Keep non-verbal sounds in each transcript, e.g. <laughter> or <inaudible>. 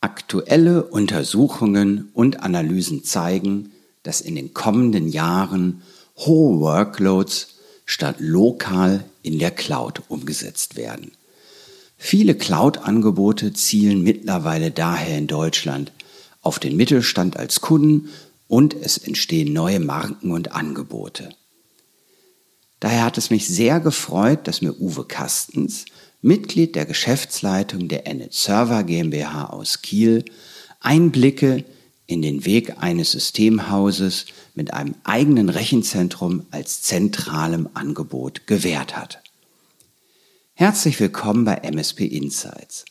Aktuelle Untersuchungen und Analysen zeigen, dass in den kommenden Jahren hohe Workloads statt lokal in der Cloud umgesetzt werden. Viele Cloud-Angebote zielen mittlerweile daher in Deutschland auf den Mittelstand als Kunden und es entstehen neue Marken und Angebote. Daher hat es mich sehr gefreut, dass mir Uwe Kastens, Mitglied der Geschäftsleitung der Ennet Server GmbH aus Kiel, Einblicke in den Weg eines Systemhauses mit einem eigenen Rechenzentrum als zentralem Angebot gewährt hat. Herzlich willkommen bei MSP Insights,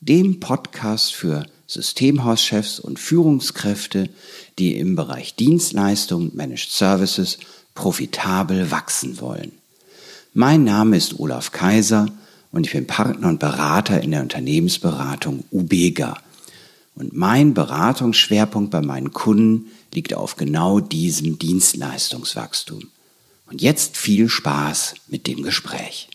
dem Podcast für Systemhauschefs und Führungskräfte, die im Bereich Dienstleistungen Managed Services profitabel wachsen wollen. Mein Name ist Olaf Kaiser und ich bin Partner und Berater in der Unternehmensberatung Ubega. Und mein Beratungsschwerpunkt bei meinen Kunden liegt auf genau diesem Dienstleistungswachstum. Und jetzt viel Spaß mit dem Gespräch.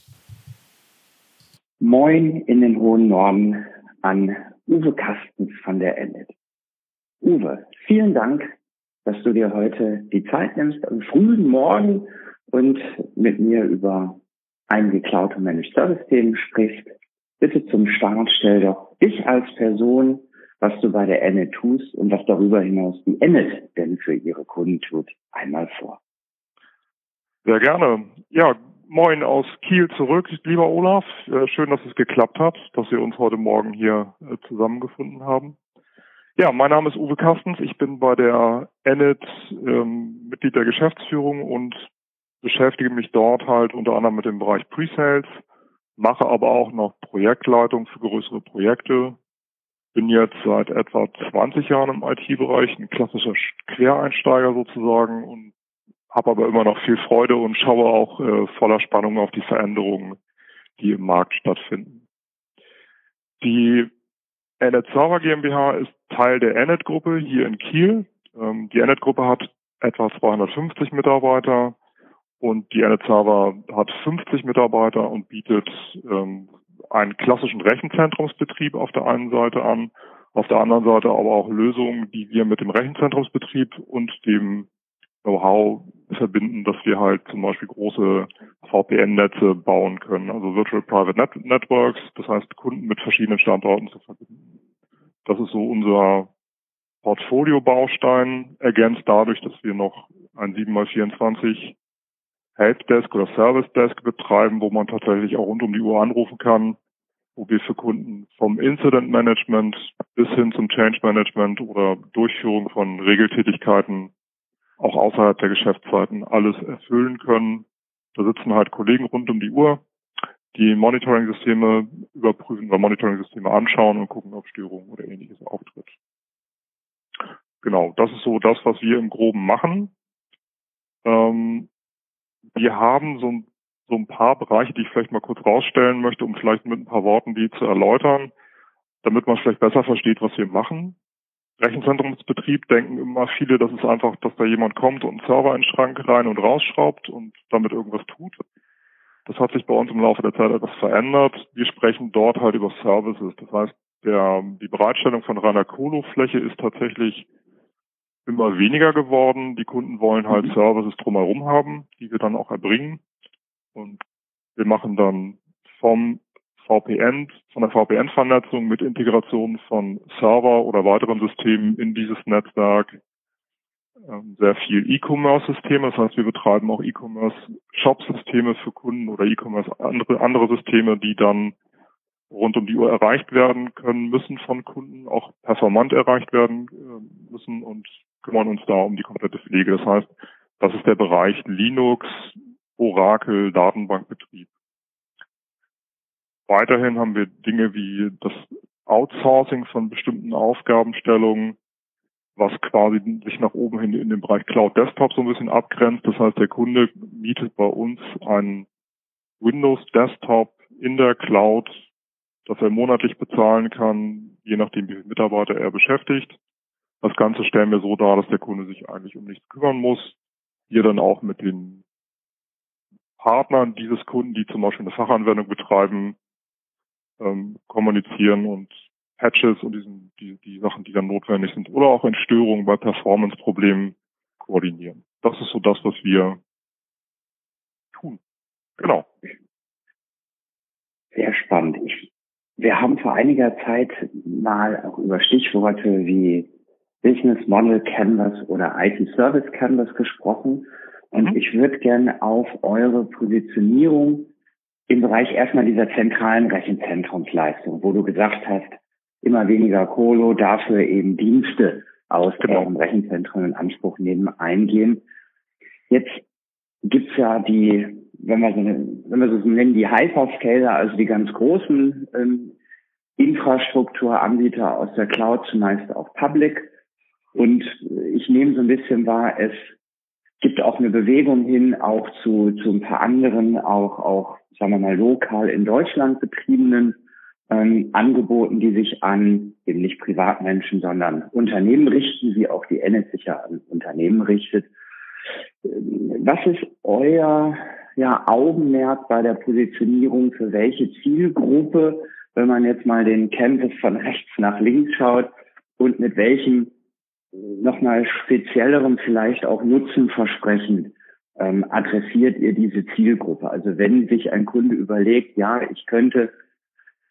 Moin in den hohen Norden an Uwe Kastens von der Ennet. Uwe, vielen Dank, dass du dir heute die Zeit nimmst am frühen Morgen und mit mir über Cloud- und Managed Service-Themen sprichst. Bitte zum Start stell doch dich als Person, was du bei der Ennet tust und was darüber hinaus die Ennet denn für ihre Kunden tut, einmal vor. Sehr gerne. Ja, moin aus Kiel zurück, lieber Olaf. Schön, dass es geklappt hat, dass wir uns heute Morgen hier äh, zusammengefunden haben. Ja, mein Name ist Uwe Kastens. Ich bin bei der Ennet ähm, Mitglied der Geschäftsführung und beschäftige mich dort halt unter anderem mit dem Bereich Pre-Sales, mache aber auch noch Projektleitung für größere Projekte. Bin jetzt seit etwa 20 Jahren im IT-Bereich, ein klassischer Quereinsteiger sozusagen und habe aber immer noch viel Freude und schaue auch äh, voller Spannung auf die Veränderungen, die im Markt stattfinden. Die Enet Server GmbH ist Teil der Enet Gruppe hier in Kiel. Ähm, die Enet Gruppe hat etwa 250 Mitarbeiter, und die NetServer hat 50 Mitarbeiter und bietet ähm, einen klassischen Rechenzentrumsbetrieb auf der einen Seite an, auf der anderen Seite aber auch Lösungen, die wir mit dem Rechenzentrumsbetrieb und dem Know-how verbinden, dass wir halt zum Beispiel große VPN-Netze bauen können, also Virtual Private Net Networks, das heißt Kunden mit verschiedenen Standorten zu verbinden. Das ist so unser Portfolio-Baustein, ergänzt dadurch, dass wir noch ein 7x24 Helpdesk oder Service Desk betreiben, wo man tatsächlich auch rund um die Uhr anrufen kann, wo wir für Kunden vom Incident Management bis hin zum Change Management oder Durchführung von Regeltätigkeiten auch außerhalb der Geschäftszeiten alles erfüllen können. Da sitzen halt Kollegen rund um die Uhr, die Monitoring-Systeme überprüfen oder Monitoring-Systeme anschauen und gucken, ob Störungen oder ähnliches auftritt. Genau, das ist so das, was wir im Groben machen. Ähm, wir haben so ein, so ein paar Bereiche, die ich vielleicht mal kurz rausstellen möchte, um vielleicht mit ein paar Worten die zu erläutern, damit man vielleicht besser versteht, was wir machen. Rechenzentrumsbetrieb denken immer viele, dass es einfach, dass da jemand kommt und einen Server in den Schrank rein und rausschraubt und damit irgendwas tut. Das hat sich bei uns im Laufe der Zeit etwas verändert. Wir sprechen dort halt über Services. Das heißt, der, die Bereitstellung von reiner Colo-Fläche ist tatsächlich immer weniger geworden. Die Kunden wollen halt mhm. Services drumherum haben, die wir dann auch erbringen. Und wir machen dann vom VPN, von der VPN-Vernetzung mit Integration von Server oder weiteren Systemen in dieses Netzwerk ähm, sehr viel E-Commerce-Systeme. Das heißt, wir betreiben auch E-Commerce-Shop-Systeme für Kunden oder E-Commerce andere, andere Systeme, die dann rund um die Uhr erreicht werden können müssen von Kunden, auch performant erreicht werden äh, müssen und kümmern uns da um die komplette Pflege. Das heißt, das ist der Bereich Linux, Oracle, Datenbankbetrieb. Weiterhin haben wir Dinge wie das Outsourcing von bestimmten Aufgabenstellungen, was quasi sich nach oben hin in den Bereich Cloud Desktop so ein bisschen abgrenzt. Das heißt, der Kunde mietet bei uns einen Windows Desktop in der Cloud, das er monatlich bezahlen kann, je nachdem, wie viele Mitarbeiter er beschäftigt. Das Ganze stellen wir so dar, dass der Kunde sich eigentlich um nichts kümmern muss. Wir dann auch mit den Partnern dieses Kunden, die zum Beispiel eine Fachanwendung betreiben, ähm, kommunizieren und Patches und diesen, die, die Sachen, die dann notwendig sind, oder auch in Störungen bei Performance-Problemen koordinieren. Das ist so das, was wir tun. Genau. Sehr spannend. Ich, wir haben vor einiger Zeit mal auch über Stichworte wie Business Model Canvas oder IT Service Canvas gesprochen. Und mhm. ich würde gerne auf eure Positionierung im Bereich erstmal dieser zentralen Rechenzentrumsleistung, wo du gesagt hast, immer weniger Colo, dafür eben Dienste aus genau. eurem Rechenzentrum in Anspruch nehmen, eingehen. Jetzt gibt's ja die, wenn wir so, wenn wir so nennen, die Hyperscaler, also die ganz großen ähm, Infrastrukturanbieter aus der Cloud, zumeist auch Public. Und ich nehme so ein bisschen wahr, es gibt auch eine Bewegung hin, auch zu, zu ein paar anderen, auch, auch, sagen wir mal, lokal in Deutschland betriebenen ähm, Angeboten, die sich an eben nicht Privatmenschen, sondern Unternehmen richten, wie auch die NS sich ja an Unternehmen richtet. Was ist euer ja, Augenmerk bei der Positionierung für welche Zielgruppe, wenn man jetzt mal den Campus von rechts nach links schaut und mit welchem nochmal speziellerem vielleicht auch Nutzenversprechen ähm, adressiert ihr diese Zielgruppe? Also wenn sich ein Kunde überlegt, ja, ich könnte,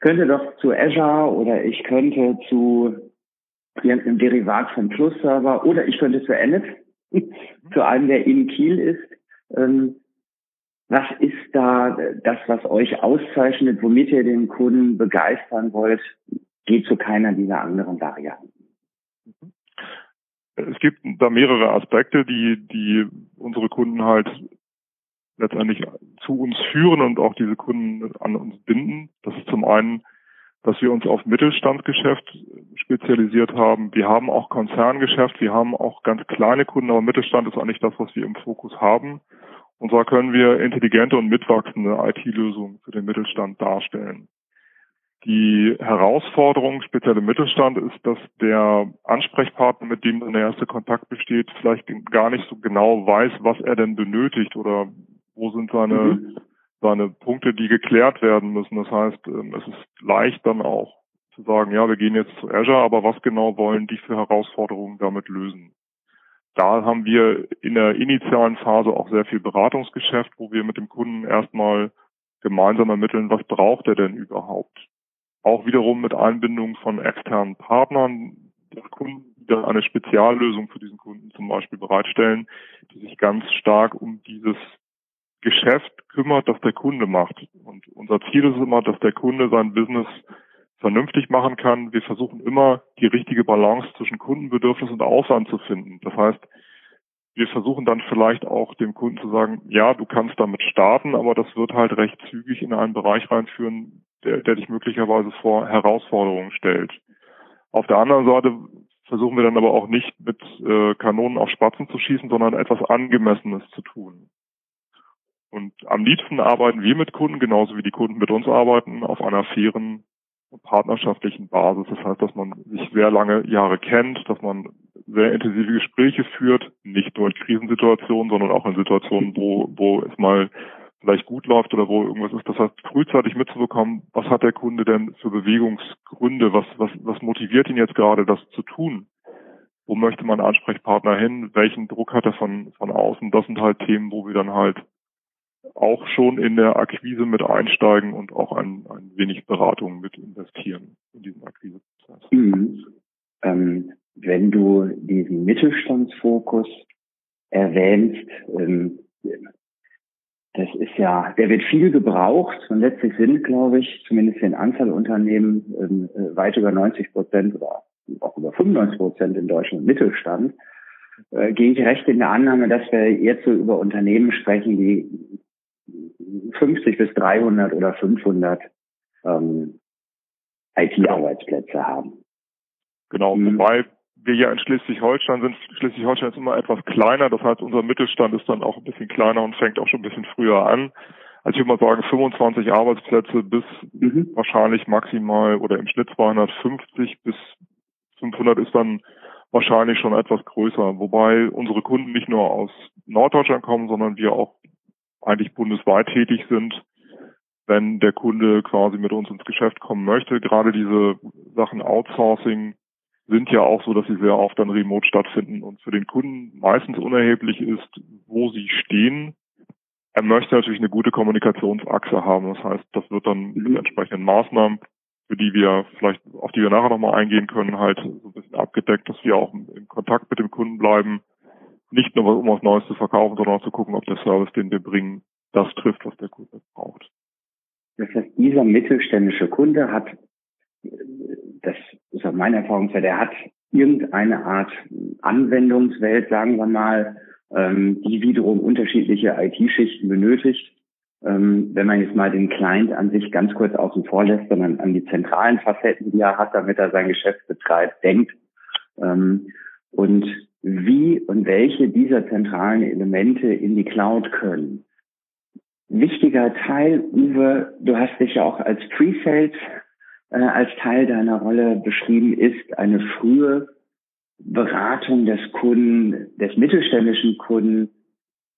könnte doch zu Azure oder ich könnte zu irgendeinem Derivat vom Plus-Server oder ich könnte zu Ennet, <laughs> zu einem, der in Kiel ist. Ähm, was ist da das, was euch auszeichnet, womit ihr den Kunden begeistern wollt? Geht zu keiner dieser anderen Varianten. Mhm es gibt da mehrere Aspekte, die, die unsere Kunden halt letztendlich zu uns führen und auch diese Kunden an uns binden. Das ist zum einen, dass wir uns auf Mittelstandsgeschäft spezialisiert haben. Wir haben auch Konzerngeschäft, wir haben auch ganz kleine Kunden, aber Mittelstand ist eigentlich das, was wir im Fokus haben. Und zwar können wir intelligente und mitwachsende IT-Lösungen für den Mittelstand darstellen. Die Herausforderung speziell im Mittelstand ist, dass der Ansprechpartner, mit dem der erste Kontakt besteht, vielleicht gar nicht so genau weiß, was er denn benötigt oder wo sind seine, mhm. seine Punkte, die geklärt werden müssen. Das heißt, ähm, es ist leicht dann auch zu sagen, ja, wir gehen jetzt zu Azure, aber was genau wollen die für Herausforderungen damit lösen? Da haben wir in der initialen Phase auch sehr viel Beratungsgeschäft, wo wir mit dem Kunden erstmal gemeinsam ermitteln, was braucht er denn überhaupt? Auch wiederum mit Einbindung von externen Partnern des Kunden, die dann eine Speziallösung für diesen Kunden zum Beispiel bereitstellen, die sich ganz stark um dieses Geschäft kümmert, das der Kunde macht. Und unser Ziel ist immer, dass der Kunde sein Business vernünftig machen kann. Wir versuchen immer, die richtige Balance zwischen Kundenbedürfnis und Aufwand zu finden. Das heißt, wir versuchen dann vielleicht auch dem Kunden zu sagen, ja, du kannst damit starten, aber das wird halt recht zügig in einen Bereich reinführen, der, der dich möglicherweise vor Herausforderungen stellt. Auf der anderen Seite versuchen wir dann aber auch nicht mit äh, Kanonen auf Spatzen zu schießen, sondern etwas Angemessenes zu tun. Und am liebsten arbeiten wir mit Kunden, genauso wie die Kunden mit uns arbeiten, auf einer fairen partnerschaftlichen Basis. Das heißt, dass man sich sehr lange Jahre kennt, dass man sehr intensive Gespräche führt, nicht nur in Krisensituationen, sondern auch in Situationen, wo, wo es mal vielleicht gut läuft oder wo irgendwas ist. Das heißt, frühzeitig mitzubekommen, was hat der Kunde denn für Bewegungsgründe, was, was, was motiviert ihn jetzt gerade, das zu tun? Wo möchte man Ansprechpartner hin? Welchen Druck hat er von, von außen? Das sind halt Themen, wo wir dann halt auch schon in der Akquise mit einsteigen und auch ein, ein wenig Beratung mit investieren in diesen Akquiseprozess. Mhm. Ähm, wenn du diesen Mittelstandsfokus erwähnst, ähm, das ist ja, der wird viel gebraucht und letztlich sind, glaube ich, zumindest in Anzahl Unternehmen ähm, äh, weit über 90 Prozent oder auch über 95 Prozent in Deutschland Mittelstand. Äh, gehe ich recht in der Annahme, dass wir jetzt so über Unternehmen sprechen, die 50 bis 300 oder 500 ähm, IT-Arbeitsplätze haben. Genau, mhm. wobei wir ja in Schleswig-Holstein sind. Schleswig-Holstein ist immer etwas kleiner, das heißt, unser Mittelstand ist dann auch ein bisschen kleiner und fängt auch schon ein bisschen früher an. Also ich würde mal sagen, 25 Arbeitsplätze bis mhm. wahrscheinlich maximal oder im Schnitt 250 bis 500 ist dann wahrscheinlich schon etwas größer. Wobei unsere Kunden nicht nur aus Norddeutschland kommen, sondern wir auch eigentlich bundesweit tätig sind wenn der Kunde quasi mit uns ins Geschäft kommen möchte. Gerade diese Sachen Outsourcing sind ja auch so, dass sie sehr oft dann remote stattfinden und für den Kunden meistens unerheblich ist, wo sie stehen. Er möchte natürlich eine gute Kommunikationsachse haben. Das heißt, das wird dann mit entsprechenden Maßnahmen, für die wir vielleicht, auf die wir nachher nochmal eingehen können, halt so ein bisschen abgedeckt, dass wir auch in Kontakt mit dem Kunden bleiben. Nicht nur um was Neues zu verkaufen, sondern auch zu gucken, ob der Service, den wir bringen, das trifft, was der Kunde braucht. Das heißt, dieser mittelständische Kunde hat das ist auch meine Erfahrungswert, er hat irgendeine Art Anwendungswelt, sagen wir mal, ähm, die wiederum unterschiedliche IT-Schichten benötigt. Ähm, wenn man jetzt mal den Client an sich ganz kurz außen vor lässt, sondern an die zentralen Facetten, die er hat, damit er sein Geschäft betreibt, denkt. Und wie und welche dieser zentralen Elemente in die Cloud können. Wichtiger Teil, Uwe, du hast dich ja auch als Pre-Sales äh, als Teil deiner Rolle beschrieben ist, eine frühe Beratung des Kunden, des mittelständischen Kunden,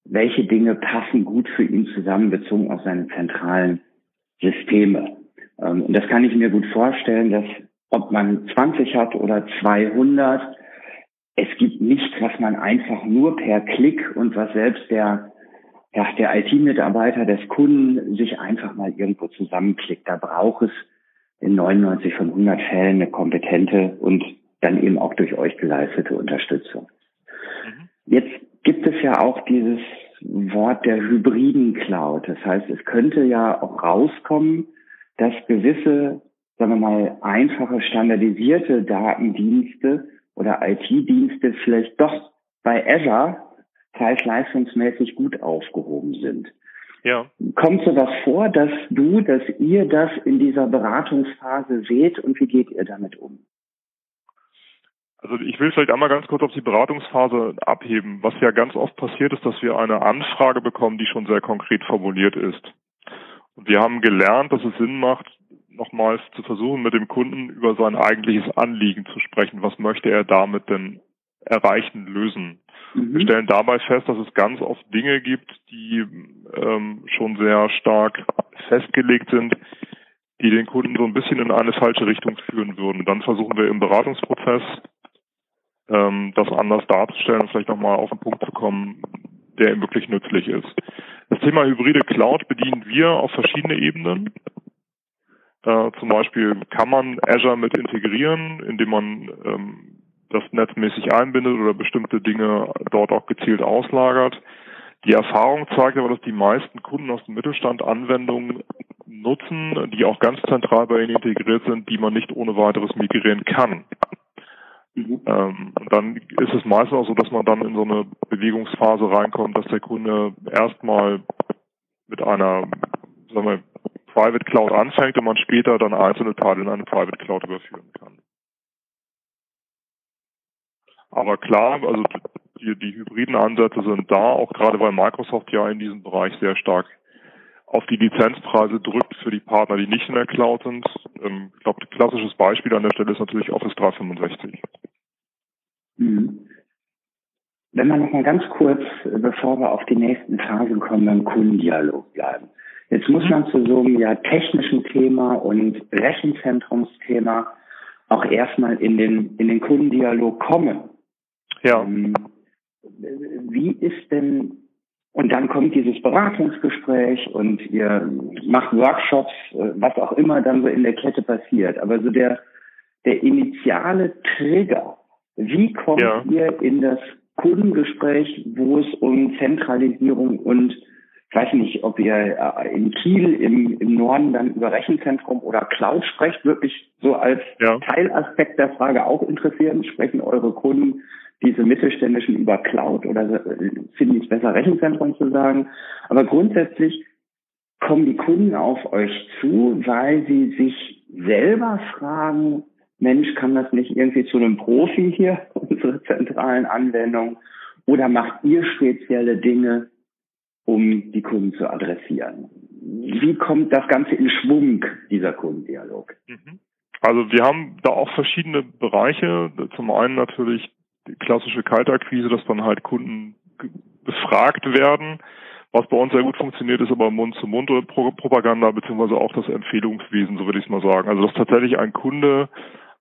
welche Dinge passen gut für ihn zusammen, bezogen auf seine zentralen Systeme. Ähm, und das kann ich mir gut vorstellen, dass ob man 20 hat oder 200, es gibt nichts, was man einfach nur per Klick und was selbst der, ja, der IT-Mitarbeiter des Kunden sich einfach mal irgendwo zusammenklickt. Da braucht es in 99 von 100 Fällen eine kompetente und dann eben auch durch euch geleistete Unterstützung. Mhm. Jetzt gibt es ja auch dieses Wort der hybriden Cloud. Das heißt, es könnte ja auch rauskommen, dass gewisse, sagen wir mal, einfache standardisierte Datendienste oder IT-Dienste vielleicht doch bei Azure preis-leistungsmäßig gut aufgehoben sind. Ja. Kommt so was vor, dass du, dass ihr das in dieser Beratungsphase seht und wie geht ihr damit um? Also ich will vielleicht einmal ganz kurz auf die Beratungsphase abheben. Was ja ganz oft passiert ist, dass wir eine Anfrage bekommen, die schon sehr konkret formuliert ist. Und wir haben gelernt, dass es Sinn macht, nochmals zu versuchen, mit dem Kunden über sein eigentliches Anliegen zu sprechen. Was möchte er damit denn erreichen, lösen? Mhm. Wir stellen dabei fest, dass es ganz oft Dinge gibt, die ähm, schon sehr stark festgelegt sind, die den Kunden so ein bisschen in eine falsche Richtung führen würden. Dann versuchen wir im Beratungsprozess ähm, das anders darzustellen und vielleicht nochmal auf den Punkt zu kommen, der ihm wirklich nützlich ist. Das Thema hybride Cloud bedienen wir auf verschiedene Ebenen. Äh, zum Beispiel kann man Azure mit integrieren, indem man ähm, das netzmäßig einbindet oder bestimmte Dinge dort auch gezielt auslagert. Die Erfahrung zeigt aber, dass die meisten Kunden aus dem Mittelstand Anwendungen nutzen, die auch ganz zentral bei ihnen integriert sind, die man nicht ohne weiteres migrieren kann. Mhm. Ähm, dann ist es meistens auch so, dass man dann in so eine Bewegungsphase reinkommt, dass der Kunde erstmal mit einer sagen wir, Private Cloud anfängt und man später dann einzelne Teile in eine Private Cloud überführen kann. Aber klar, also die, die hybriden Ansätze sind da, auch gerade weil Microsoft ja in diesem Bereich sehr stark auf die Lizenzpreise drückt für die Partner, die nicht in der Cloud sind. Ähm, ich glaube, klassisches Beispiel an der Stelle ist natürlich Office 365. Mhm. Wenn wir noch mal ganz kurz, bevor wir auf die nächsten Phasen kommen, beim Kundendialog bleiben. Jetzt muss mhm. man zu so einem ja technischen Thema und Rechenzentrumsthema auch erstmal in den, in den Kundendialog kommen. Ja. Ähm, wie ist denn, und dann kommt dieses Beratungsgespräch und ihr macht Workshops, äh, was auch immer dann so in der Kette passiert. Aber so der, der initiale Trigger, wie kommt ja. ihr in das Kundengespräch, wo es um Zentralisierung und ich weiß nicht, ob ihr äh, in Kiel im, im Norden dann über Rechenzentrum oder Cloud sprecht, wirklich so als ja. Teilaspekt der Frage auch interessieren. Sprechen eure Kunden diese mittelständischen über Cloud oder äh, finde ich es besser, Rechenzentrum zu sagen. Aber grundsätzlich kommen die Kunden auf euch zu, weil sie sich selber fragen, Mensch, kann das nicht irgendwie zu einem Profi hier, <laughs> unsere zentralen Anwendungen, oder macht ihr spezielle Dinge, um die Kunden zu adressieren? Wie kommt das Ganze in Schwung, dieser Kundendialog? Mhm. Also wir haben da auch verschiedene Bereiche. Zum einen natürlich die klassische Kaltakquise, dass dann halt Kunden befragt werden. Was bei uns sehr gut funktioniert, ist aber Mund-zu-Mund -Mund Propaganda beziehungsweise auch das Empfehlungswesen, so würde ich es mal sagen. Also dass tatsächlich ein Kunde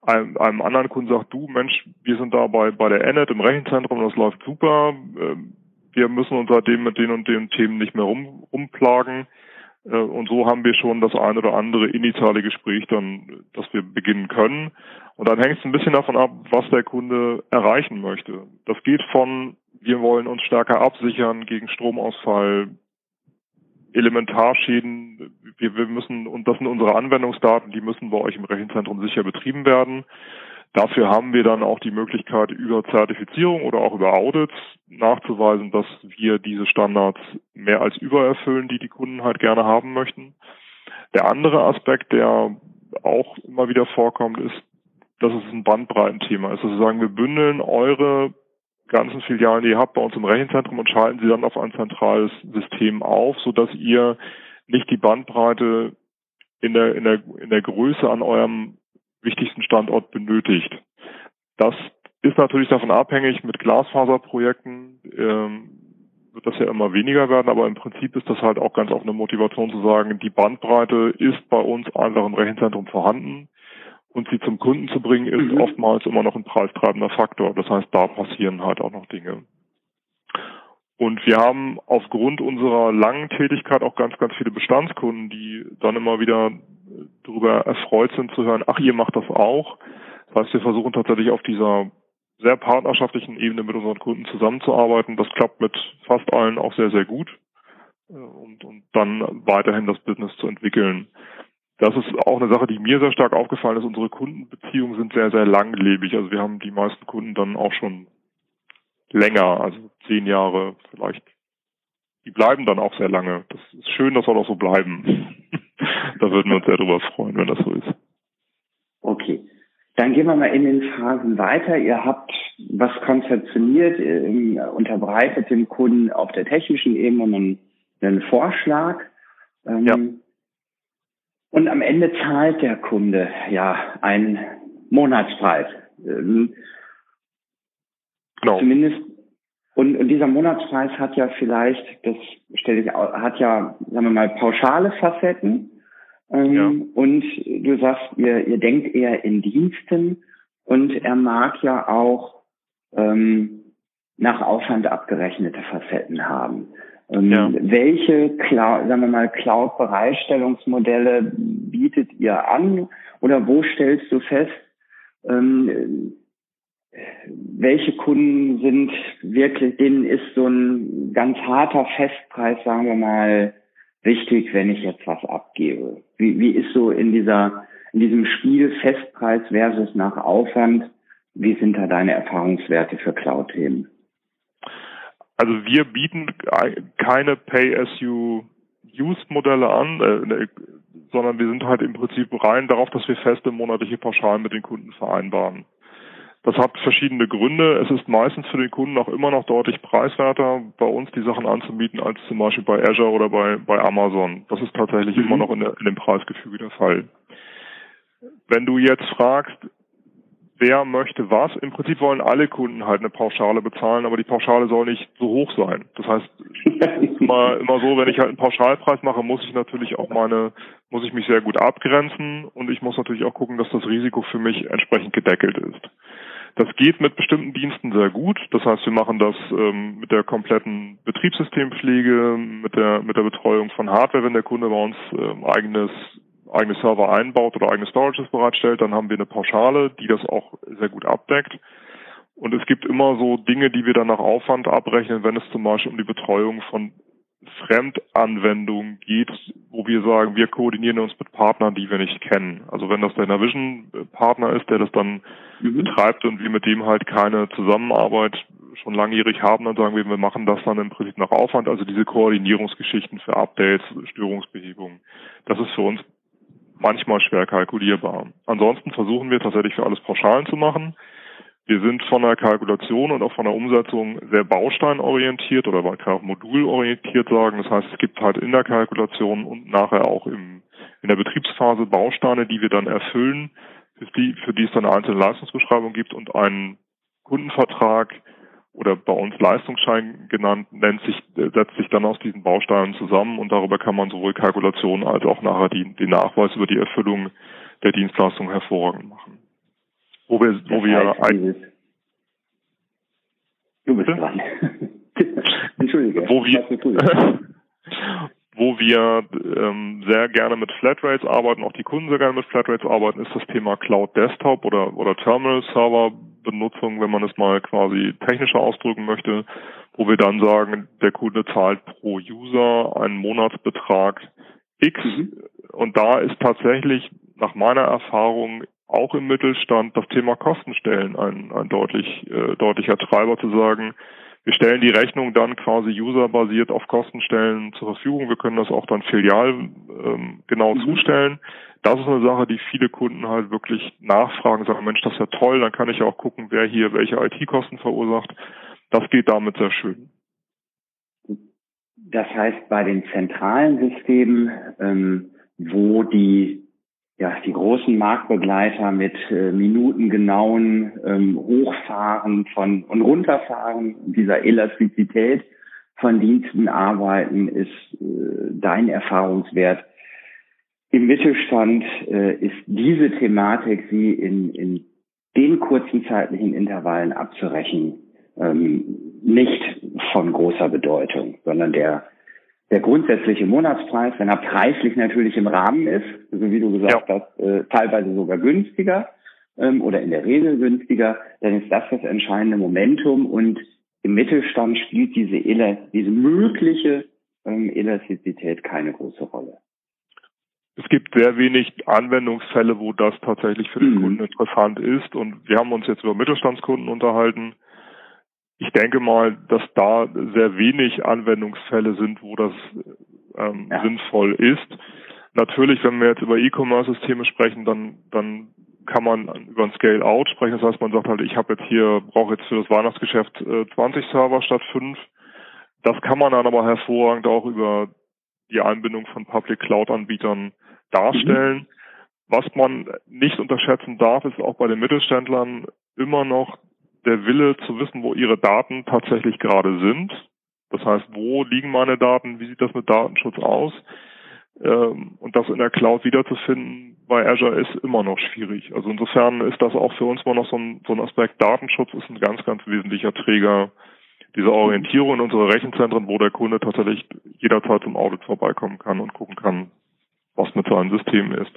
einem, einem anderen Kunden sagt, du Mensch, wir sind da bei, bei der Enet im Rechenzentrum, das läuft super, ähm, wir müssen uns seitdem mit den und den Themen nicht mehr rum, rumplagen. Äh, und so haben wir schon das ein oder andere initiale Gespräch dann, dass wir beginnen können. Und dann hängt es ein bisschen davon ab, was der Kunde erreichen möchte. Das geht von, wir wollen uns stärker absichern gegen Stromausfall, Elementarschäden, wir, wir müssen, und das sind unsere Anwendungsdaten, die müssen bei euch im Rechenzentrum sicher betrieben werden. Dafür haben wir dann auch die Möglichkeit, über Zertifizierung oder auch über Audits nachzuweisen, dass wir diese Standards mehr als übererfüllen, die die Kunden halt gerne haben möchten. Der andere Aspekt, der auch immer wieder vorkommt, ist, dass es ein Bandbreitenthema ist. Also sagen, wir bündeln eure ganzen Filialen, die ihr habt bei uns im Rechenzentrum und schalten sie dann auf ein zentrales System auf, sodass ihr nicht die Bandbreite in der, in der, in der Größe an eurem wichtigsten Standort benötigt. Das ist natürlich davon abhängig, mit Glasfaserprojekten ähm, wird das ja immer weniger werden, aber im Prinzip ist das halt auch ganz auch eine Motivation zu sagen, die Bandbreite ist bei uns einfach im Rechenzentrum vorhanden und sie zum Kunden zu bringen, ist mhm. oftmals immer noch ein preistreibender Faktor. Das heißt, da passieren halt auch noch Dinge. Und wir haben aufgrund unserer langen Tätigkeit auch ganz, ganz viele Bestandskunden, die dann immer wieder darüber erfreut sind zu hören, ach, ihr macht das auch. Das heißt, wir versuchen tatsächlich auf dieser sehr partnerschaftlichen Ebene mit unseren Kunden zusammenzuarbeiten. Das klappt mit fast allen auch sehr, sehr gut. Und, und dann weiterhin das Business zu entwickeln. Das ist auch eine Sache, die mir sehr stark aufgefallen ist. Unsere Kundenbeziehungen sind sehr, sehr langlebig. Also wir haben die meisten Kunden dann auch schon länger, also zehn Jahre vielleicht. Die bleiben dann auch sehr lange. Das ist schön, das soll auch so bleiben. <laughs> da würden wir uns sehr darüber freuen, wenn das so ist. Okay. Dann gehen wir mal in den Phasen weiter. Ihr habt was konzeptioniert, unterbreitet dem Kunden auf der technischen Ebene einen, einen Vorschlag. Ähm, ja. Und am Ende zahlt der Kunde ja einen Monatspreis. Ähm, genau. Zumindest und, und dieser Monatspreis hat ja vielleicht, das stelle ich hat ja, sagen wir mal, pauschale Facetten. Ähm, ja. Und du sagst, ihr, ihr denkt eher in Diensten und er mag ja auch ähm, nach Aufwand abgerechnete Facetten haben. Ähm, ja. Welche, Cloud, sagen wir mal, Cloud-Bereitstellungsmodelle bietet ihr an oder wo stellst du fest, ähm, welche Kunden sind wirklich, denen ist so ein ganz harter Festpreis, sagen wir mal, wichtig, wenn ich jetzt was abgebe? Wie, wie ist so in dieser, in diesem Spiel Festpreis versus nach Aufwand? Wie sind da deine Erfahrungswerte für Cloud-Themen? Also wir bieten keine Pay-as-you-use-Modelle an, äh, ne, sondern wir sind halt im Prinzip rein darauf, dass wir feste monatliche Pauschalen mit den Kunden vereinbaren. Das hat verschiedene Gründe. Es ist meistens für den Kunden auch immer noch deutlich preiswerter, bei uns die Sachen anzubieten, als zum Beispiel bei Azure oder bei, bei Amazon. Das ist tatsächlich mhm. immer noch in, der, in dem Preisgefüge der Fall. Wenn du jetzt fragst, wer möchte was. Im Prinzip wollen alle Kunden halt eine Pauschale bezahlen, aber die Pauschale soll nicht so hoch sein. Das heißt, <laughs> immer, immer so, wenn ich halt einen Pauschalpreis mache, muss ich natürlich auch meine, muss ich mich sehr gut abgrenzen und ich muss natürlich auch gucken, dass das Risiko für mich entsprechend gedeckelt ist. Das geht mit bestimmten Diensten sehr gut. Das heißt, wir machen das ähm, mit der kompletten Betriebssystempflege, mit der mit der Betreuung von Hardware, wenn der Kunde bei uns ähm, eigenes eigene Server einbaut oder eigene Storages bereitstellt, dann haben wir eine Pauschale, die das auch sehr gut abdeckt. Und es gibt immer so Dinge, die wir dann nach Aufwand abrechnen, wenn es zum Beispiel um die Betreuung von Fremdanwendungen geht, wo wir sagen, wir koordinieren uns mit Partnern, die wir nicht kennen. Also wenn das der Navision-Partner ist, der das dann mhm. betreibt und wir mit dem halt keine Zusammenarbeit schon langjährig haben, dann sagen wir, wir machen das dann im Prinzip nach Aufwand, also diese Koordinierungsgeschichten für Updates, Störungsbehebungen. Das ist für uns manchmal schwer kalkulierbar. Ansonsten versuchen wir tatsächlich für alles Pauschalen zu machen. Wir sind von der Kalkulation und auch von der Umsetzung sehr bausteinorientiert oder man kann auch modulorientiert sagen. Das heißt, es gibt halt in der Kalkulation und nachher auch im, in der Betriebsphase Bausteine, die wir dann erfüllen, für die, für die es dann eine einzelne Leistungsbeschreibung gibt und einen Kundenvertrag, oder bei uns Leistungsschein genannt, nennt sich, setzt sich dann aus diesen Bausteinen zusammen und darüber kann man sowohl Kalkulationen als auch nachher die, den Nachweis über die Erfüllung der Dienstleistung hervorragend machen. Wo wir, wo wir heißt, dieses, du bist dran. <laughs> Entschuldige. wo wir, <laughs> wo wir ähm, sehr gerne mit Flatrates arbeiten, auch die Kunden sehr gerne mit Flatrates arbeiten, ist das Thema Cloud Desktop oder, oder Terminal Server Benutzung, wenn man es mal quasi technischer ausdrücken möchte, wo wir dann sagen, der Kunde zahlt pro User einen Monatsbetrag X Mhm. und da ist tatsächlich nach meiner Erfahrung auch im Mittelstand das Thema Kostenstellen ein, ein deutlich, äh, deutlicher Treiber zu sagen, wir stellen die Rechnung dann quasi userbasiert auf Kostenstellen zur Verfügung. Wir können das auch dann filial ähm, genau Mhm. zustellen. Das ist eine Sache, die viele Kunden halt wirklich nachfragen, sagen, Mensch, das ist ja toll, dann kann ich ja auch gucken, wer hier welche IT-Kosten verursacht. Das geht damit sehr schön. Das heißt, bei den zentralen Systemen, ähm, wo die, ja, die großen Marktbegleiter mit äh, minutengenauen ähm, Hochfahren von und Runterfahren dieser Elastizität von Diensten arbeiten, ist äh, dein Erfahrungswert. Im Mittelstand äh, ist diese Thematik, sie in, in den kurzen zeitlichen Intervallen abzurechnen, ähm, nicht von großer Bedeutung, sondern der, der grundsätzliche Monatspreis, wenn er preislich natürlich im Rahmen ist, so wie du gesagt hast, äh, teilweise sogar günstiger ähm, oder in der Regel günstiger, dann ist das das entscheidende Momentum und im Mittelstand spielt diese, Ela diese mögliche ähm, Elastizität keine große Rolle. Es gibt sehr wenig Anwendungsfälle, wo das tatsächlich für den Mhm. Kunden interessant ist. Und wir haben uns jetzt über Mittelstandskunden unterhalten. Ich denke mal, dass da sehr wenig Anwendungsfälle sind, wo das ähm, Ja. sinnvoll ist. Natürlich, wenn wir jetzt über E-Commerce-Systeme sprechen, dann, dann kann man über ein Scale-Out sprechen. Das heißt, man sagt halt, ich habe jetzt hier, brauche jetzt für das Weihnachtsgeschäft äh, 20 Server statt 5. Das kann man dann aber hervorragend auch über die Einbindung von Public Cloud-Anbietern darstellen. Was man nicht unterschätzen darf, ist auch bei den Mittelständlern immer noch der Wille zu wissen, wo ihre Daten tatsächlich gerade sind. Das heißt, wo liegen meine Daten? Wie sieht das mit Datenschutz aus? Ähm, und das in der Cloud wiederzufinden bei Azure ist immer noch schwierig. Also insofern ist das auch für uns immer noch so ein, so ein Aspekt. Datenschutz ist ein ganz, ganz wesentlicher Träger dieser Orientierung in unsere Rechenzentren, wo der Kunde tatsächlich jederzeit zum Audit vorbeikommen kann und gucken kann, was mit seinem System ist.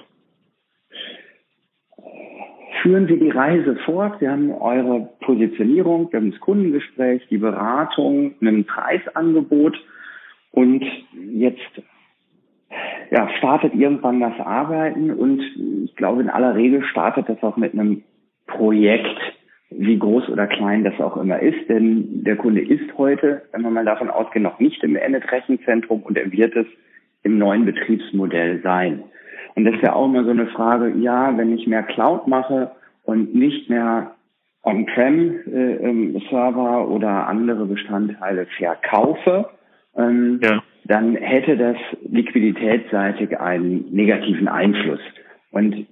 Führen Sie die Reise fort. Sie haben eure Positionierung, wir haben das Kundengespräch, die Beratung, ein Preisangebot und jetzt ja, startet irgendwann das Arbeiten und ich glaube, in aller Regel startet das auch mit einem Projekt, wie groß oder klein das auch immer ist, denn der Kunde ist heute, wenn wir mal davon ausgehen, noch nicht im Endet-Rechenzentrum und er wird es im neuen Betriebsmodell sein. Und das ist ja auch immer so eine Frage, ja, wenn ich mehr Cloud mache und nicht mehr On-Prem-Server äh, oder andere Bestandteile verkaufe, ähm, Ja. dann hätte das liquiditätsseitig einen negativen Einfluss. Und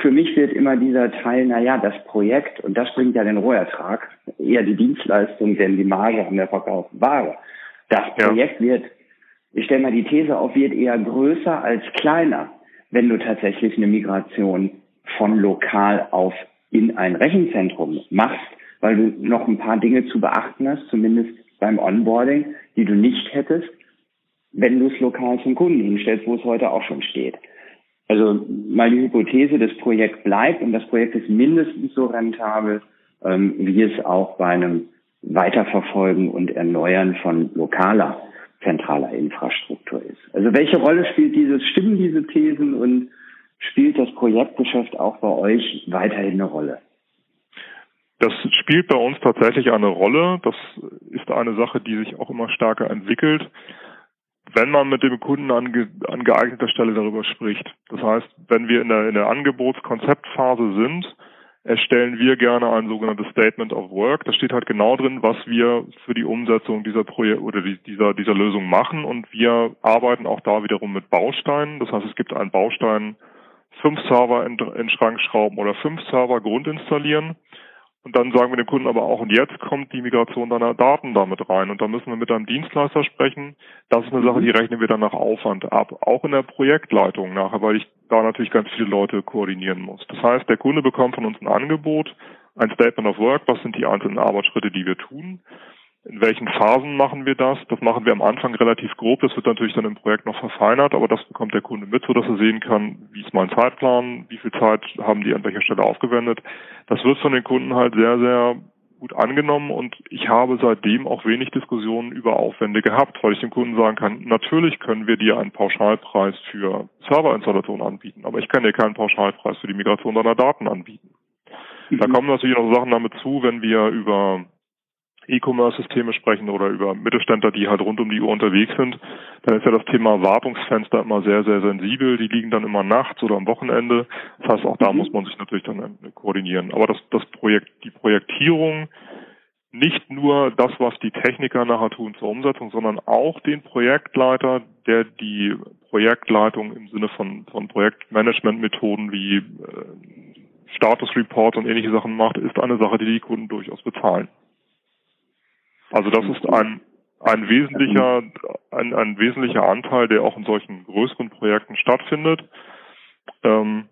für mich wird immer dieser Teil, na ja, das Projekt, und das bringt ja den Rohertrag, eher die Dienstleistung, denn die Marge an der verkauften Ware. Das Ja. Projekt wird, ich stelle mal die These auf, wird eher größer als kleiner, wenn du tatsächlich eine Migration von lokal auf in ein Rechenzentrum machst, weil du noch ein paar Dinge zu beachten hast, zumindest beim Onboarding, die du nicht hättest, wenn du es lokal zum Kunden hinstellst, wo es heute auch schon steht. Also die Hypothese, das Projekt bleibt und das Projekt ist mindestens so rentabel, ähm, wie es auch bei einem Weiterverfolgen und Erneuern von lokaler, zentraler Infrastruktur ist. Also welche Rolle spielt dieses, stimmen diese Thesen und spielt das Projektgeschäft auch bei euch weiterhin eine Rolle? Das spielt bei uns tatsächlich eine Rolle. Das ist eine Sache, die sich auch immer stärker entwickelt, wenn man mit dem Kunden an, ge an geeigneter Stelle darüber spricht. Das heißt, wenn wir in der, in der Angebotskonzeptphase sind, erstellen wir gerne ein sogenanntes Statement of Work. Da steht halt genau drin, was wir für die Umsetzung dieser Projekt oder die, dieser, dieser Lösung machen. Und wir arbeiten auch da wiederum mit Bausteinen. Das heißt, es gibt einen Baustein, fünf Server in, in Schrank schrauben oder fünf Server grundinstallieren. Und dann sagen wir dem Kunden aber auch, und jetzt kommt die Migration deiner Daten damit rein. Und da müssen wir mit einem Dienstleister sprechen. Das ist eine Sache, die rechnen wir dann nach Aufwand ab. Auch in der Projektleitung nachher, weil ich da natürlich ganz viele Leute koordinieren muss. Das heißt, der Kunde bekommt von uns ein Angebot, ein Statement of Work, was sind die einzelnen Arbeitsschritte, die wir tun. In welchen Phasen machen wir das? Das machen wir am Anfang relativ grob. Das wird natürlich dann im Projekt noch verfeinert, aber das bekommt der Kunde mit, so dass er sehen kann, wie ist mein Zeitplan, wie viel Zeit haben die an welcher Stelle aufgewendet. Das wird von den Kunden halt sehr, sehr gut angenommen und ich habe seitdem auch wenig Diskussionen über Aufwände gehabt, weil ich dem Kunden sagen kann, natürlich können wir dir einen Pauschalpreis für Serverinstallation anbieten, aber ich kann dir keinen Pauschalpreis für die Migration deiner Daten anbieten. Mhm. Da kommen natürlich noch Sachen damit zu, wenn wir über E-Commerce-Systeme sprechen oder über Mittelständler, die halt rund um die Uhr unterwegs sind, dann ist ja das Thema Wartungsfenster immer sehr, sehr sensibel. Die liegen dann immer nachts oder am Wochenende. Das heißt, auch da mhm. muss man sich natürlich dann äh, koordinieren. Aber das, das Projekt, die Projektierung, nicht nur das, was die Techniker nachher tun zur Umsetzung, sondern auch den Projektleiter, der die Projektleitung im Sinne von, von Projektmanagementmethoden wie äh, Status Report und ähnliche Sachen macht, ist eine Sache, die die Kunden durchaus bezahlen. Also das ist ein, ein wesentlicher, ein, ein wesentlicher Anteil, der auch in solchen größeren Projekten stattfindet. Ähm,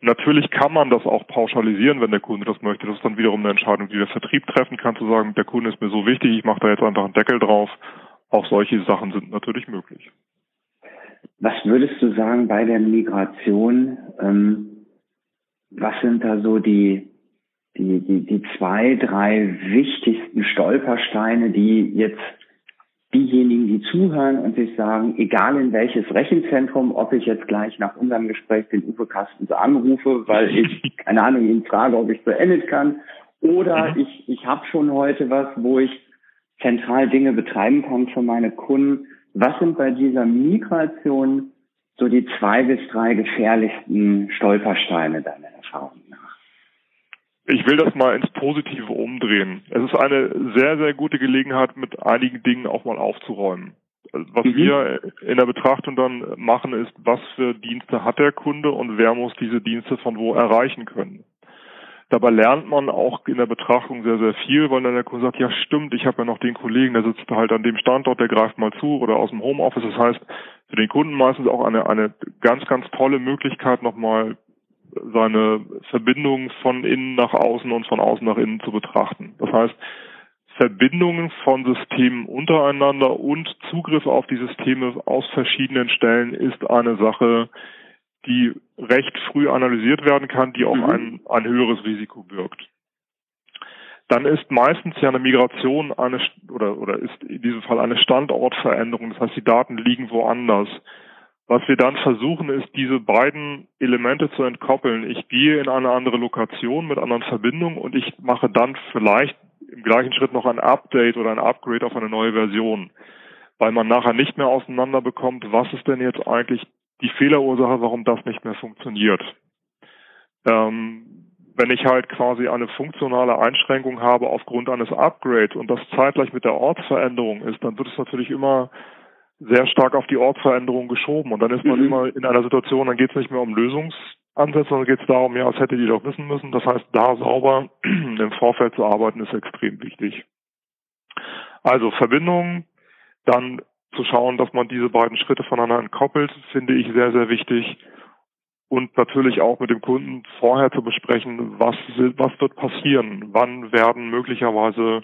natürlich kann man das auch pauschalisieren, wenn der Kunde das möchte. Das ist dann wiederum eine Entscheidung, die der Vertrieb treffen kann, zu sagen, der Kunde ist mir so wichtig, ich mache da jetzt einfach einen Deckel drauf. Auch solche Sachen sind natürlich möglich. Was würdest du sagen bei der Migration? Ähm, was sind da so die die, die, die zwei, drei wichtigsten Stolpersteine, die jetzt diejenigen, die zuhören und sich sagen, egal in welches Rechenzentrum, ob ich jetzt gleich nach unserem Gespräch den Uwe Kastens anrufe, weil ich, <laughs> keine Ahnung, ihn frage, ob ich Ennis kann, oder mhm. ich, ich habe schon heute was, wo ich zentral Dinge betreiben kann für meine Kunden. Was sind bei dieser Migration so die zwei bis drei gefährlichsten Stolpersteine deiner Erfahrung? Ich will das mal ins Positive umdrehen. Es ist eine sehr, sehr gute Gelegenheit, mit einigen Dingen auch mal aufzuräumen. Also was mhm. wir in der Betrachtung dann machen, ist, was für Dienste hat der Kunde und wer muss diese Dienste von wo erreichen können. Dabei lernt man auch in der Betrachtung sehr, sehr viel, weil dann der Kunde sagt, ja stimmt, ich habe ja noch den Kollegen, der sitzt halt an dem Standort, der greift mal zu oder aus dem Homeoffice. Das heißt, für den Kunden meistens auch eine, eine ganz, ganz tolle Möglichkeit, nochmal seine Verbindung von innen nach außen und von außen nach innen zu betrachten. Das heißt, Verbindungen von Systemen untereinander und Zugriff auf die Systeme aus verschiedenen Stellen ist eine Sache, die recht früh analysiert werden kann, die auch mhm. ein, ein höheres Risiko birgt. Dann ist meistens ja eine Migration eine oder oder ist in diesem Fall eine Standortveränderung. Das heißt, die Daten liegen woanders. Was wir dann versuchen, ist, diese beiden Elemente zu entkoppeln. Ich gehe in eine andere Lokation mit anderen Verbindungen und ich mache dann vielleicht im gleichen Schritt noch ein Update oder ein Upgrade auf eine neue Version, weil man nachher nicht mehr auseinander bekommt, was ist denn jetzt eigentlich die Fehlerursache, warum das nicht mehr funktioniert. Ähm, wenn ich halt quasi eine funktionale Einschränkung habe aufgrund eines Upgrades und das zeitgleich mit der Ortsveränderung ist, dann wird es natürlich immer sehr stark auf die Ortsveränderung geschoben. Und dann ist man mhm. immer in einer Situation, dann geht es nicht mehr um Lösungsansätze, sondern geht es darum, ja, was hätte die doch wissen müssen. Das heißt, da sauber <clears throat> im Vorfeld zu arbeiten, ist extrem wichtig. Also Verbindungen, dann zu schauen, dass man diese beiden Schritte voneinander entkoppelt, finde ich sehr, sehr wichtig. Und natürlich auch mit dem Kunden vorher zu besprechen, was, was wird passieren, wann werden möglicherweise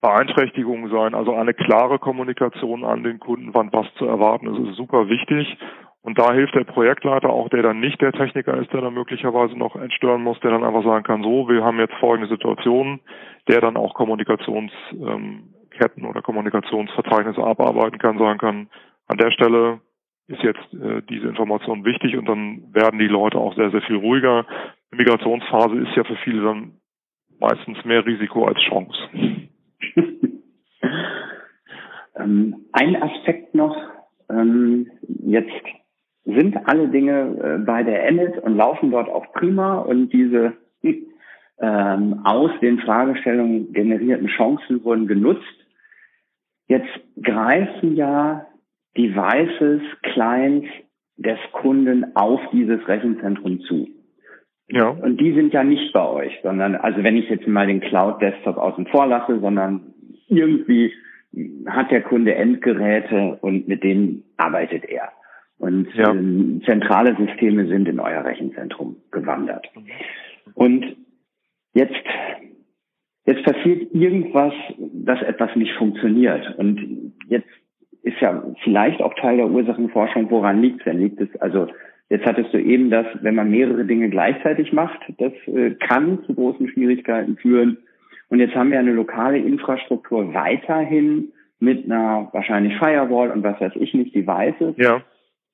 Beeinträchtigungen sein. Also eine klare Kommunikation an den Kunden, wann was zu erwarten ist, ist super wichtig. Und da hilft der Projektleiter auch, der dann nicht der Techniker ist, der dann möglicherweise noch entstören muss, der dann einfach sagen kann, so, wir haben jetzt folgende Situation, der dann auch Kommunikationsketten oder Kommunikationsverzeichnisse abarbeiten kann, sagen kann, an der Stelle ist jetzt äh, diese Information wichtig und dann werden die Leute auch sehr, sehr viel ruhiger. Die Migrationsphase ist ja für viele dann meistens mehr Risiko als Chance. <laughs> ähm, ein Aspekt noch, ähm, jetzt sind alle Dinge äh, bei der Enid und laufen dort auch prima und diese <laughs> ähm, aus den Fragestellungen generierten Chancen wurden genutzt. Jetzt greifen ja Devices, Clients des Kunden auf dieses Rechenzentrum zu. Ja. Und die sind ja nicht bei euch, sondern, also wenn ich jetzt mal den Cloud-Desktop außen vor lasse, sondern irgendwie hat der Kunde Endgeräte und mit denen arbeitet er. Und ja. ähm, zentrale Systeme sind in euer Rechenzentrum gewandert. Und jetzt, jetzt passiert irgendwas, dass etwas nicht funktioniert. Und jetzt ist ja vielleicht auch Teil der Ursachenforschung, woran liegt es denn? Liegt es, also jetzt hattest du eben das, wenn man mehrere Dinge gleichzeitig macht, das äh, kann zu großen Schwierigkeiten führen. Und jetzt haben wir eine lokale Infrastruktur weiterhin mit einer wahrscheinlich Firewall und was weiß ich nicht, Devices. Ja.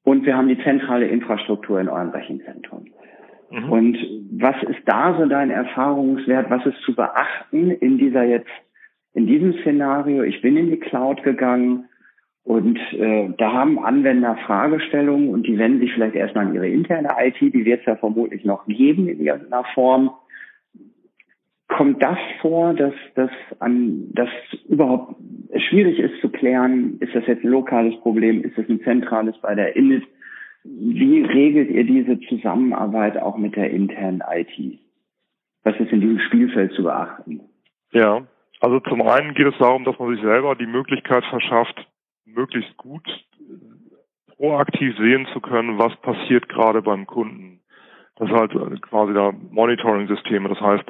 Und wir haben die zentrale Infrastruktur in eurem Rechenzentrum. Mhm. Und was ist da so dein Erfahrungswert? Was ist zu beachten in dieser jetzt, in diesem Szenario? Ich bin in die Cloud gegangen und äh, da haben Anwender Fragestellungen und die wenden sich vielleicht erstmal an ihre interne IT, die wird es ja vermutlich noch geben in irgendeiner Form. Kommt das vor, dass das an das überhaupt schwierig ist zu klären? Ist das jetzt ein lokales Problem? Ist das ein zentrales bei der Init? Wie regelt ihr diese Zusammenarbeit auch mit der internen IT? Was ist in diesem Spielfeld zu beachten? Ja, also zum einen geht es darum, dass man sich selber die Möglichkeit verschafft, möglichst gut proaktiv sehen zu können, was passiert gerade beim Kunden. Das ist halt quasi da Monitoring-Systeme. Das heißt,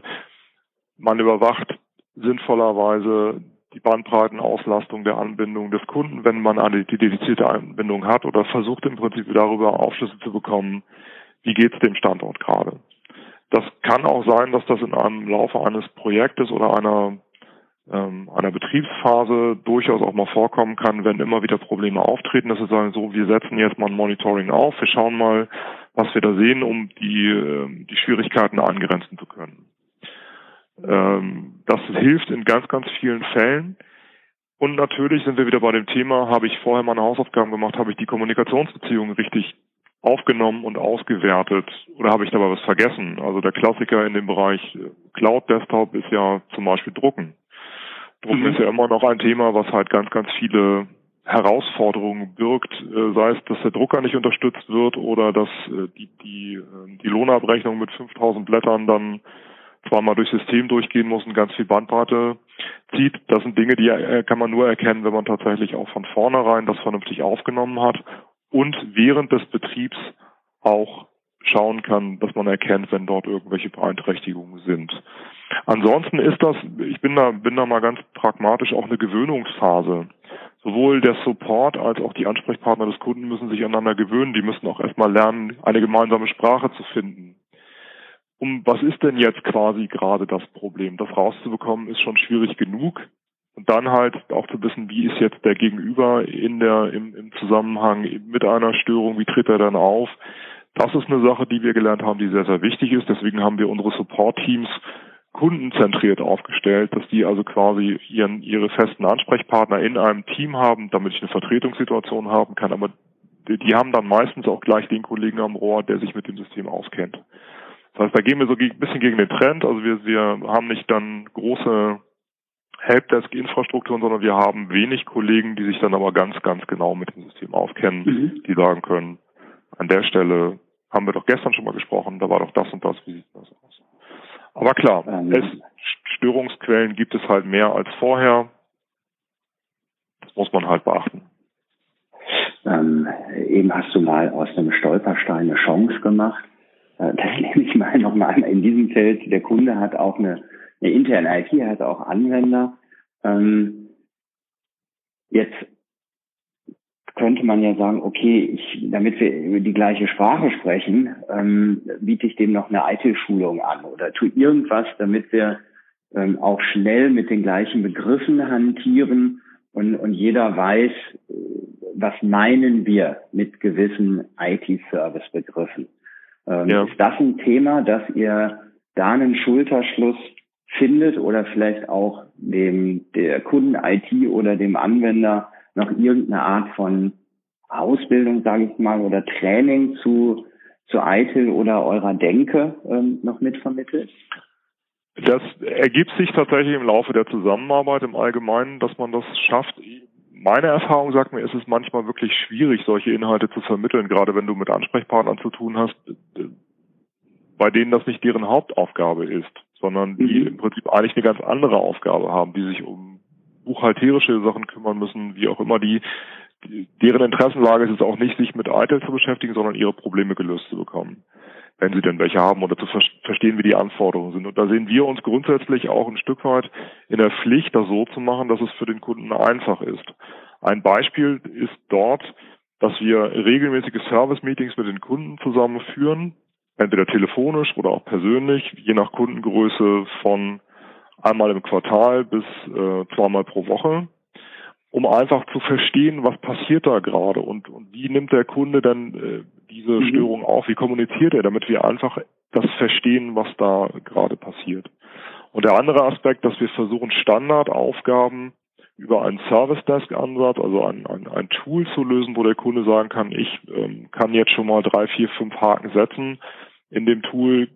man überwacht sinnvollerweise die Bandbreitenauslastung der Anbindung des Kunden, wenn man eine dedizierte Anbindung hat oder versucht im Prinzip darüber Aufschlüsse zu bekommen, wie geht es dem Standort gerade. Das kann auch sein, dass das in einem Laufe eines Projektes oder einer ähm, einer Betriebsphase durchaus auch mal vorkommen kann, wenn immer wieder Probleme auftreten, dass wir sagen, so, wir setzen jetzt mal ein Monitoring auf, wir schauen mal, was wir da sehen, um die, äh, die Schwierigkeiten angrenzen zu können. Ähm, das hilft in ganz, ganz vielen Fällen. Und natürlich sind wir wieder bei dem Thema, habe ich vorher meine Hausaufgaben gemacht, habe ich die Kommunikationsbeziehungen richtig aufgenommen und ausgewertet oder habe ich dabei was vergessen? Also der Klassiker in dem Bereich Cloud Desktop ist ja zum Beispiel Drucken. Drucken mhm. ist ja immer noch ein Thema, was halt ganz, ganz viele Herausforderungen birgt, äh, sei es, dass der Drucker nicht unterstützt wird oder dass äh, die, die, ähm, die Lohnabrechnung mit 5000 Blättern dann zweimal durchs System durchgehen muss und ganz viel Bandbreite zieht. Das sind Dinge, die äh, kann man nur erkennen, wenn man tatsächlich auch von vornherein das vernünftig aufgenommen hat und während des Betriebs auch schauen kann, dass man erkennt, wenn dort irgendwelche Beeinträchtigungen sind. Ansonsten ist das, ich bin da, bin da mal ganz pragmatisch auch eine Gewöhnungsphase. Sowohl der Support als auch die Ansprechpartner des Kunden müssen sich aneinander gewöhnen. Die müssen auch erstmal lernen, eine gemeinsame Sprache zu finden um was ist denn jetzt quasi gerade das Problem? Das rauszubekommen ist schon schwierig genug. Und dann halt auch zu wissen, wie ist jetzt der Gegenüber in der, im, im Zusammenhang mit einer Störung, wie tritt er dann auf? Das ist eine Sache, die wir gelernt haben, die sehr, sehr wichtig ist. Deswegen haben wir unsere Support-Teams kundenzentriert aufgestellt, dass die also quasi ihren, ihre festen Ansprechpartner in einem Team haben, damit ich eine Vertretungssituation haben kann. Aber die, die haben dann meistens auch gleich den Kollegen am Rohr, der sich mit dem System auskennt. Das heißt, da gehen wir so ein bisschen gegen den Trend. Also wir, wir haben nicht dann große Helpdesk-Infrastrukturen, sondern wir haben wenig Kollegen, die sich dann aber ganz, ganz genau mit dem System auskennen, mhm. die sagen können, an der Stelle haben wir doch gestern schon mal gesprochen, da war doch das und das, wie sieht das aus? Aber klar, ähm, es, Störungsquellen gibt es halt mehr als vorher. Das muss man halt beachten. Ähm, eben hast du mal aus einem Stolperstein eine Chance gemacht. Äh, das <laughs> nehme ich mal nochmal in diesem Feld. Der Kunde hat auch eine, eine interne IT, hat auch Anwender. Ähm, jetzt könnte man ja sagen, okay, ich, damit wir die gleiche Sprache sprechen, ähm, biete ich dem noch eine IT-Schulung an oder tue irgendwas, damit wir ähm, auch schnell mit den gleichen Begriffen hantieren und, und jeder weiß, äh, was meinen wir mit gewissen IT-Service-Begriffen. Ähm, ja. Ist das ein Thema, dass ihr da einen Schulterschluss findet oder vielleicht auch dem der Kunden-IT oder dem Anwender noch irgendeine Art von Ausbildung, sage ich mal, oder Training zu zu ITIL oder eurer Denke ähm, noch mitvermittelt? Das ergibt sich tatsächlich im Laufe der Zusammenarbeit im Allgemeinen, dass man das schafft, meine Erfahrung sagt mir, ist es manchmal wirklich schwierig, solche Inhalte zu vermitteln, gerade wenn du mit Ansprechpartnern zu tun hast. bei denen das nicht deren Hauptaufgabe ist, sondern die mhm. im Prinzip eigentlich eine ganz andere Aufgabe haben, die sich um buchhalterische Sachen kümmern müssen, wie auch immer die, deren Interessenlage ist es auch nicht, sich mit ITIL zu beschäftigen, sondern ihre Probleme gelöst zu bekommen, wenn sie denn welche haben oder zu ver verstehen, wie die Anforderungen sind. Und da sehen wir uns grundsätzlich auch ein Stück weit in der Pflicht, das so zu machen, dass es für den Kunden einfach ist. Ein Beispiel ist dort, dass wir regelmäßige Service-Meetings mit den Kunden zusammenführen, entweder telefonisch oder auch persönlich, je nach Kundengröße von einmal im Quartal bis äh, zweimal pro Woche, um einfach zu verstehen, was passiert da gerade und, und wie nimmt der Kunde dann äh, diese mhm. Störung auf, wie kommuniziert er, damit wir einfach das verstehen, was da gerade passiert. Und der andere Aspekt, dass wir versuchen, Standardaufgaben über einen Service Desk Ansatz, also ein, ein, ein Tool zu lösen, wo der Kunde sagen kann, ich ähm, kann jetzt schon mal drei, vier, fünf Haken setzen. In dem Tool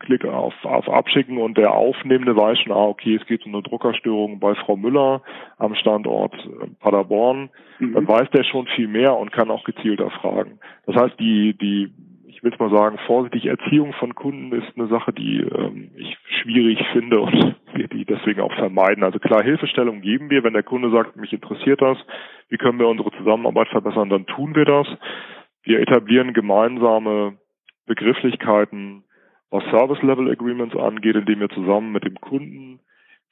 klick auf, auf Abschicken und der Aufnehmende weiß schon, ah, okay, es geht um eine Druckerstörung bei Frau Müller am Standort äh, Paderborn. Mhm. Dann weiß der schon viel mehr und kann auch gezielter fragen. Das heißt, die, die will es mal sagen, vorsichtig Erziehung von Kunden ist eine Sache, die ähm, ich schwierig finde und <laughs> wir die deswegen auch vermeiden. Also klar, Hilfestellung geben wir, wenn der Kunde sagt, mich interessiert das, wie können wir unsere Zusammenarbeit verbessern, dann tun wir das. Wir etablieren gemeinsame Begrifflichkeiten, was Service Level Agreements angeht, indem wir zusammen mit dem Kunden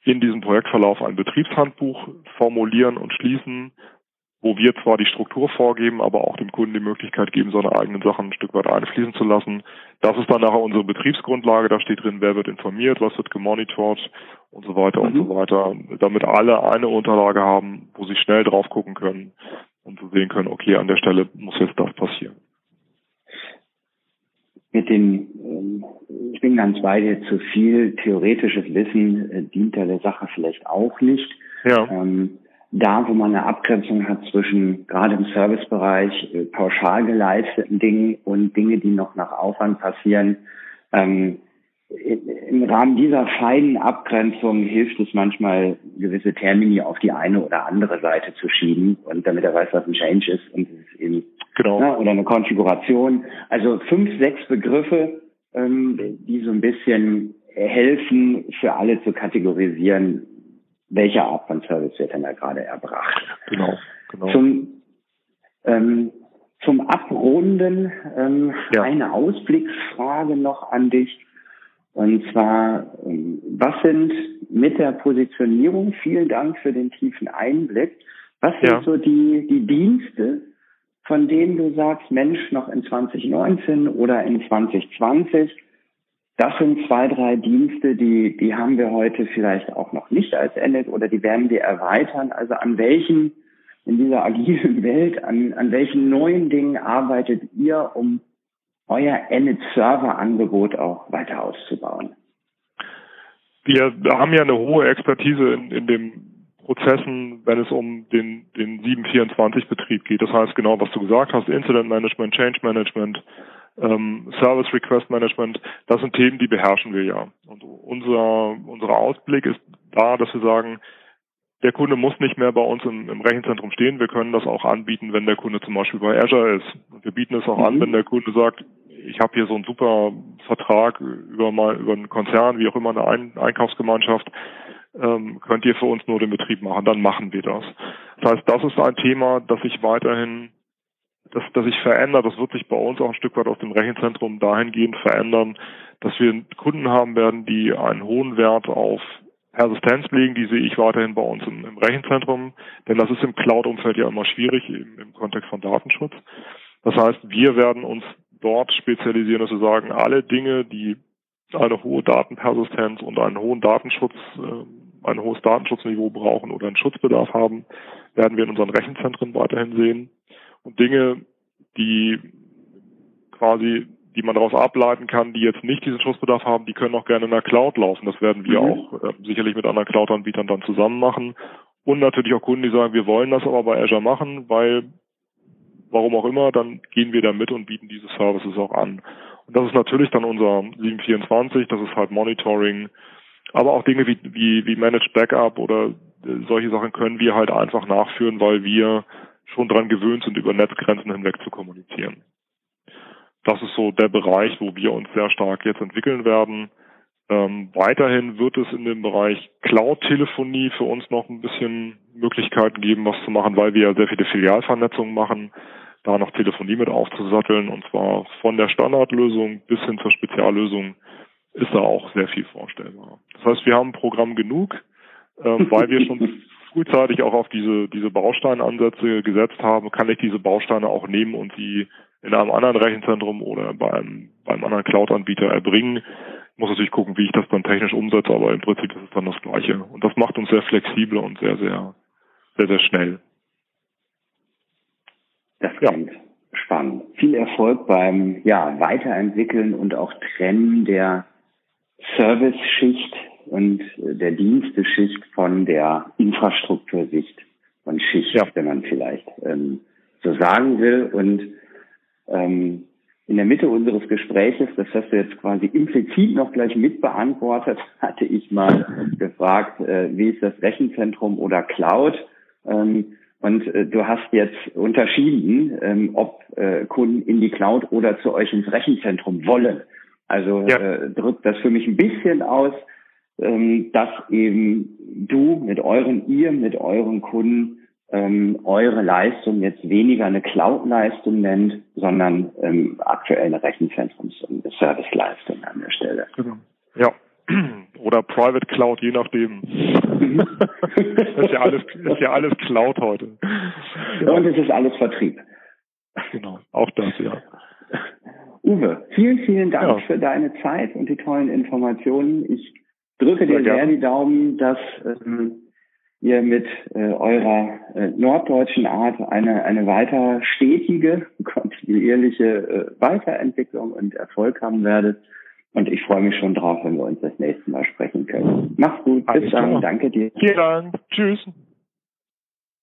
in diesem Projektverlauf ein Betriebshandbuch formulieren und schließen, wo wir zwar die Struktur vorgeben, aber auch dem Kunden die Möglichkeit geben, seine eigenen Sachen ein Stück weit einfließen zu lassen. Das ist dann nachher unsere Betriebsgrundlage. Da steht drin, wer wird informiert, was wird gemonitort und so weiter mhm. und so weiter, damit alle eine Unterlage haben, wo sie schnell drauf gucken können und so sehen können, okay, an der Stelle muss jetzt das passieren. Mit dem, ähm, bin ganz bei dir, zu viel theoretisches Wissen äh, dient der Sache vielleicht auch nicht. Ja. Ähm, da, wo man eine Abgrenzung hat zwischen gerade im Servicebereich äh, pauschal geleisteten Dingen und Dinge, die noch nach Aufwand passieren. Ähm, Im Rahmen dieser feinen Abgrenzung hilft es manchmal, gewisse Termini auf die eine oder andere Seite zu schieben und damit er weiß, was ein Change ist und es ist eben genau. ne, oder eine Konfiguration. Also fünf, sechs Begriffe, ähm, die so ein bisschen helfen, für alle zu kategorisieren, welche Art von Service wird denn da gerade erbracht. Genau, genau. Zum, ähm, zum Abrunden ähm, ja. eine Ausblicksfrage noch an dich. Und zwar, ähm, was sind mit der Positionierung, vielen Dank für den tiefen Einblick, was sind ja. so die, die Dienste, von denen du sagst, Mensch, noch in 2019 oder in 2020 das sind zwei, drei Dienste, die, die haben wir heute vielleicht auch noch nicht als Endet oder die werden wir erweitern. Also an welchen, in dieser agilen Welt, an, an welchen neuen Dingen arbeitet ihr, um euer Endet-Server-Angebot auch weiter auszubauen? Wir haben ja eine hohe Expertise in, in den Prozessen, wenn es um den, den 724-Betrieb geht. Das heißt genau, was du gesagt hast, Incident Management, Change Management, ähm, Service Request Management, das sind Themen, die beherrschen wir ja. Und unser, unser Ausblick ist da, dass wir sagen, der Kunde muss nicht mehr bei uns im, im, Rechenzentrum stehen. Wir können das auch anbieten, wenn der Kunde zum Beispiel bei Azure ist. Und wir bieten es auch mhm. an, wenn der Kunde sagt, ich habe hier so einen super Vertrag über mal über einen Konzern, wie auch immer eine Ein Einkaufsgemeinschaft, ähm, könnt ihr für uns nur den Betrieb machen, dann machen wir das. Das heißt, das ist ein Thema, das sich weiterhin dass, dass sich verändert. Das wird sich bei uns auch ein Stück weit aus dem Rechenzentrum dahingehend verändern, dass wir Kunden haben werden, die einen hohen Wert auf Persistenz legen, die sehe ich weiterhin bei uns im, im Rechenzentrum, denn das ist im Cloud-Umfeld ja immer schwierig im, im Kontext von Datenschutz. Das heißt, wir werden uns dort spezialisieren, dass wir sagen, alle Dinge, die eine hohe Datenpersistenz und einen hohen Datenschutz, äh, ein hohes Datenschutzniveau brauchen oder einen Schutzbedarf haben, werden wir in unseren Rechenzentren weiterhin sehen und Dinge, die quasi, die man daraus ableiten kann, die jetzt nicht diesen Schutzbedarf haben, die können auch gerne in der Cloud laufen. Das werden wir mhm. auch äh, sicherlich mit anderen Cloud-Anbietern dann zusammen machen. Und natürlich auch Kunden, die sagen, wir wollen das aber bei Azure machen, weil warum auch immer, dann gehen wir da mit und bieten diese Services auch an. Und das ist natürlich dann unser 724, das ist halt Monitoring, aber auch Dinge wie, wie, wie Managed Backup oder äh, solche Sachen können wir halt einfach nachführen, weil wir schon daran gewöhnt sind, über Netzgrenzen hinweg zu kommunizieren. das ist so der Bereich, wo wir uns sehr stark jetzt entwickeln werden. Ähm, weiterhin wird es in dem Bereich Cloud-Telefonie für uns noch ein bisschen Möglichkeiten geben, was zu machen, weil wir ja sehr viele Filialvernetzungen machen, da noch Telefonie mit aufzusatteln und zwar von der Standardlösung bis hin zur Speziallösung ist da auch sehr viel vorstellbar. Das heißt, wir haben ein Programm genug, ähm, weil wir schon <laughs> frühzeitig auch auf diese, diese Bausteinansätze gesetzt haben, kann ich diese Bausteine auch nehmen und sie in einem anderen Rechenzentrum oder beim, beim anderen Cloud-Anbieter erbringen. Ich muss natürlich gucken, wie ich das dann technisch umsetze, aber im Prinzip ist es dann das Gleiche. Und das macht uns sehr flexibel und sehr, sehr, sehr, sehr schnell. Das klingt ja. spannend. Viel Erfolg beim ja, Weiterentwickeln und auch Trennen der Service-Schicht und der Diensteschicht von der Infrastruktursicht von Schicht, ja. wenn man vielleicht ähm, so sagen will. Und ähm, in der Mitte unseres Gespräches, das hast du jetzt quasi implizit noch gleich mitbeantwortet, <laughs> hatte ich mal gefragt, äh, wie ist das Rechenzentrum oder Cloud? Ähm, und äh, du hast jetzt unterschieden, ähm, ob äh, Kunden in die Cloud oder zu euch ins Rechenzentrum wollen. Also ja. äh, drückt das für mich ein bisschen aus, ähm, dass eben du mit euren, ihr mit euren Kunden ähm, eure Leistung jetzt weniger eine Cloud-Leistung nennt, sondern ähm, aktuell eine Rechenzentrums- und Serviceleistung an der Stelle. Genau. Ja. <clears throat> Oder Private Cloud, je nachdem. <laughs> Ist, ja alles, ist ja alles Cloud heute. Genau. Und es ist alles Vertrieb. Genau, auch das, ja. Uwe, vielen, vielen Dank ja. für deine Zeit und die tollen Informationen. Ich drücke dir sehr, sehr die Daumen, dass ähm, ihr mit äh, eurer äh, norddeutschen Art eine, eine weiter stetige, <laughs> kontinuierliche äh, Weiterentwicklung und Erfolg haben werdet. Und ich freue mich schon drauf, wenn wir uns das nächste Mal sprechen können. Mach's gut. Bis dann. Danke dir. Vielen Dank. Tschüss.